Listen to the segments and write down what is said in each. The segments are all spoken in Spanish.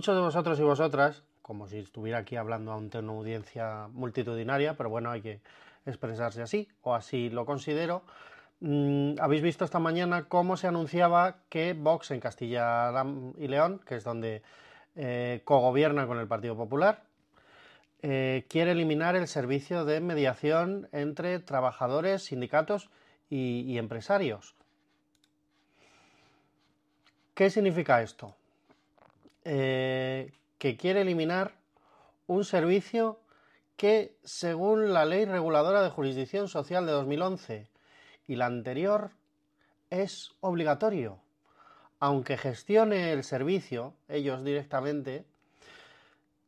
muchos de vosotros y vosotras, como si estuviera aquí hablando ante una audiencia multitudinaria, pero bueno, hay que expresarse así, o así lo considero, mm, habéis visto esta mañana cómo se anunciaba que Vox en Castilla y León, que es donde eh, cogobierna con el Partido Popular, eh, quiere eliminar el servicio de mediación entre trabajadores, sindicatos y empresarios. ¿Qué significa esto? Eh, que quiere eliminar un servicio que, según la Ley Reguladora de Jurisdicción Social de 2011 y la anterior, es obligatorio. Aunque gestione el servicio, ellos directamente,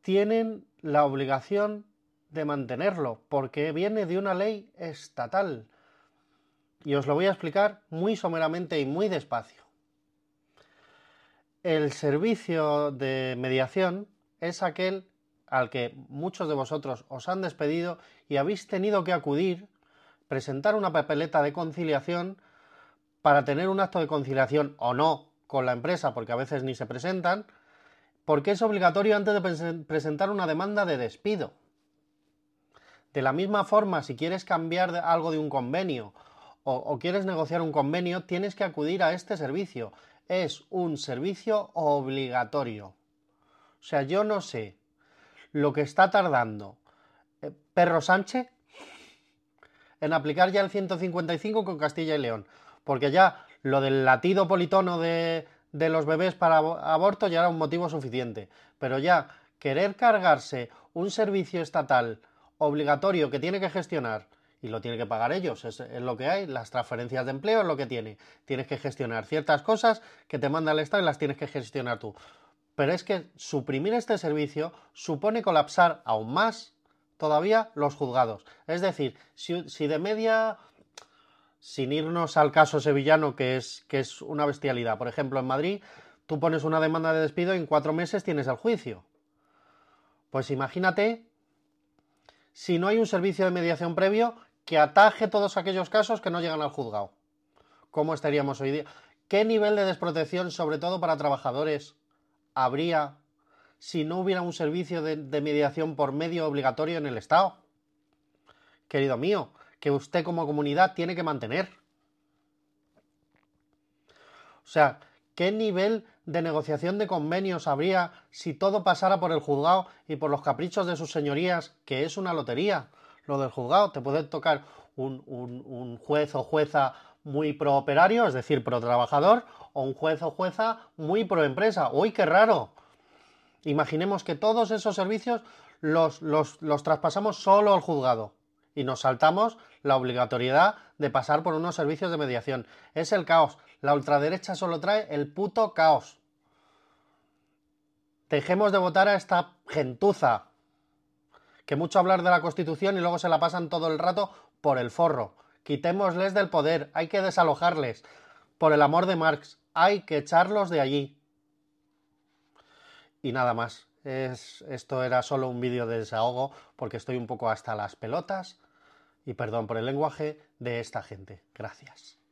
tienen la obligación de mantenerlo, porque viene de una ley estatal. Y os lo voy a explicar muy someramente y muy despacio. El servicio de mediación es aquel al que muchos de vosotros os han despedido y habéis tenido que acudir, presentar una papeleta de conciliación para tener un acto de conciliación o no con la empresa, porque a veces ni se presentan, porque es obligatorio antes de presentar una demanda de despido. De la misma forma, si quieres cambiar algo de un convenio o, o, quieres negociar un convenio, tienes que acudir a este servicio es un servicio obligatorio. O sea, yo no sé lo que está tardando eh, Perro Sánchez en aplicar ya el 155 con Castilla y León. Porque ya lo del latido politono de, de los bebés para aborto ya era un motivo suficiente. Pero ya querer cargarse un servicio estatal obligatorio que tiene que gestionar y lo tienen que pagar ellos, es, lo que hay, las transferencias de empleo es lo que tiene. Tienes que gestionar ciertas cosas que te manda el Estado y las tienes que gestionar tú. Pero es que suprimir este servicio supone colapsar aún más todavía los juzgados. Es decir, si, si de media, sin irnos al caso sevillano, que es, que es una bestialidad, por ejemplo, en Madrid, tú pones una demanda de despido y en cuatro meses tienes el juicio. Pues imagínate si no hay un servicio de mediación previo que ataje todos aquellos casos que no llegan al juzgado. ¿Cómo estaríamos hoy día? ¿Qué nivel de desprotección, sobre todo para trabajadores, habría si no hubiera un servicio de, mediación por medio obligatorio en el Estado? Querido mío, que usted como comunidad tiene que mantener. O sea, ¿qué nivel de negociación de convenios habría si todo pasara por el juzgado y por los caprichos de sus señorías, que es una lotería? Lo del juzgado. Te puede tocar un, juez o jueza muy pro operario, es decir, pro trabajador, o un juez o jueza muy pro empresa. ¡Uy, qué raro! Imaginemos que todos esos servicios los, los, los traspasamos solo al juzgado y nos saltamos la obligatoriedad de pasar por unos servicios de mediación. Es el caos. La ultraderecha solo trae el puto caos. Dejemos de votar a esta gentuza que mucho hablar de la Constitución y luego se la pasan todo el rato por el forro. Quitémosles del poder, hay que desalojarles. Por el amor de Marx, hay que echarlos de allí. Y nada más. Es, esto era solo un vídeo de desahogo porque estoy un poco hasta las pelotas, y perdón por el lenguaje, de esta gente. Gracias.